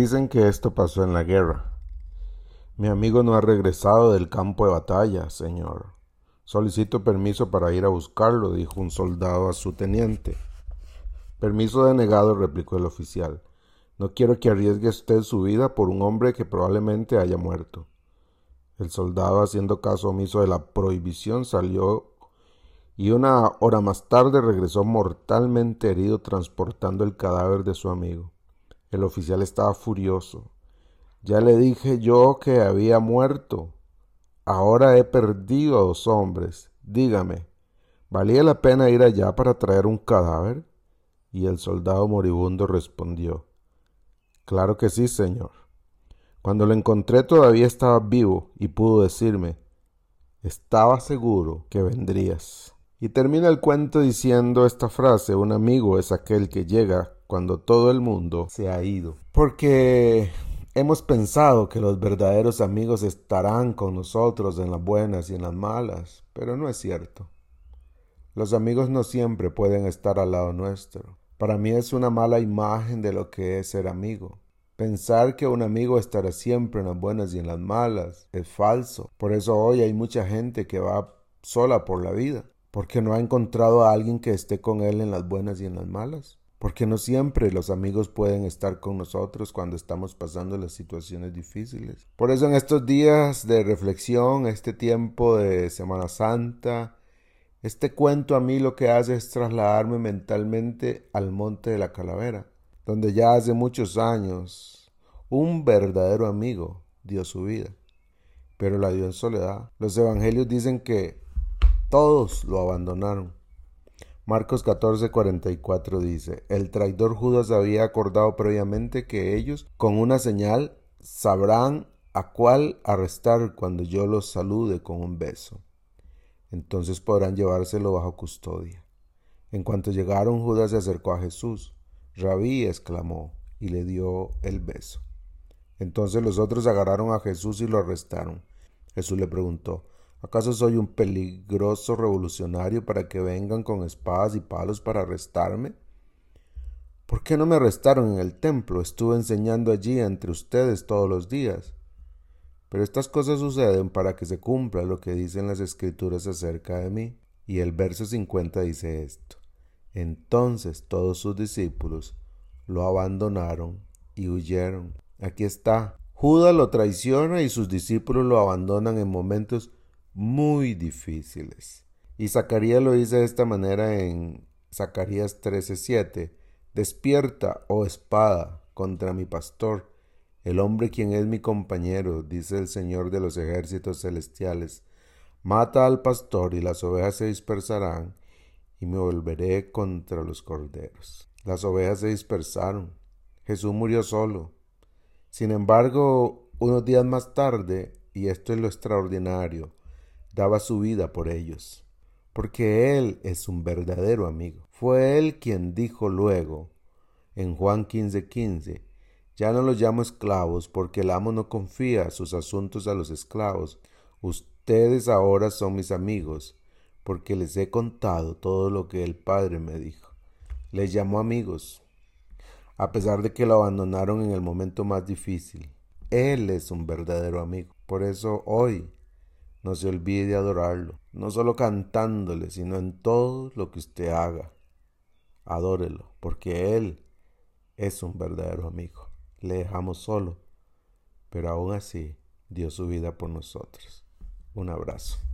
Dicen que esto pasó en la guerra. Mi amigo no ha regresado del campo de batalla, señor. Solicito permiso para ir a buscarlo, dijo un soldado a su teniente. Permiso denegado, replicó el oficial. No quiero que arriesgue usted su vida por un hombre que probablemente haya muerto. El soldado, haciendo caso omiso de la prohibición, salió y una hora más tarde regresó mortalmente herido transportando el cadáver de su amigo. El oficial estaba furioso. Ya le dije yo que había muerto. Ahora he perdido a dos hombres. Dígame, ¿valía la pena ir allá para traer un cadáver? Y el soldado moribundo respondió, Claro que sí, señor. Cuando lo encontré todavía estaba vivo y pudo decirme, estaba seguro que vendrías. Y termina el cuento diciendo esta frase, un amigo es aquel que llega cuando todo el mundo se ha ido. Porque hemos pensado que los verdaderos amigos estarán con nosotros en las buenas y en las malas, pero no es cierto. Los amigos no siempre pueden estar al lado nuestro. Para mí es una mala imagen de lo que es ser amigo. Pensar que un amigo estará siempre en las buenas y en las malas es falso. Por eso hoy hay mucha gente que va sola por la vida, porque no ha encontrado a alguien que esté con él en las buenas y en las malas porque no siempre los amigos pueden estar con nosotros cuando estamos pasando las situaciones difíciles. Por eso en estos días de reflexión, este tiempo de Semana Santa, este cuento a mí lo que hace es trasladarme mentalmente al Monte de la Calavera, donde ya hace muchos años un verdadero amigo dio su vida, pero la dio en soledad. Los evangelios dicen que todos lo abandonaron Marcos 14:44 dice, el traidor Judas había acordado previamente que ellos, con una señal, sabrán a cuál arrestar cuando yo los salude con un beso. Entonces podrán llevárselo bajo custodia. En cuanto llegaron, Judas se acercó a Jesús. Rabí exclamó y le dio el beso. Entonces los otros agarraron a Jesús y lo arrestaron. Jesús le preguntó, ¿Acaso soy un peligroso revolucionario para que vengan con espadas y palos para arrestarme? ¿Por qué no me arrestaron en el templo? Estuve enseñando allí entre ustedes todos los días. Pero estas cosas suceden para que se cumpla lo que dicen las escrituras acerca de mí. Y el verso 50 dice esto. Entonces todos sus discípulos lo abandonaron y huyeron. Aquí está. Judas lo traiciona y sus discípulos lo abandonan en momentos muy difíciles. Y Zacarías lo dice de esta manera en Zacarías 13:7. Despierta, oh espada, contra mi pastor, el hombre quien es mi compañero, dice el Señor de los ejércitos celestiales. Mata al pastor y las ovejas se dispersarán, y me volveré contra los corderos. Las ovejas se dispersaron. Jesús murió solo. Sin embargo, unos días más tarde, y esto es lo extraordinario, daba su vida por ellos, porque Él es un verdadero amigo. Fue Él quien dijo luego, en Juan 15:15, ya no los llamo esclavos, porque el amo no confía sus asuntos a los esclavos. Ustedes ahora son mis amigos, porque les he contado todo lo que el Padre me dijo. Les llamó amigos, a pesar de que lo abandonaron en el momento más difícil. Él es un verdadero amigo. Por eso hoy no se olvide de adorarlo, no solo cantándole, sino en todo lo que usted haga. Adórelo, porque Él es un verdadero amigo. Le dejamos solo, pero aún así dio su vida por nosotros. Un abrazo.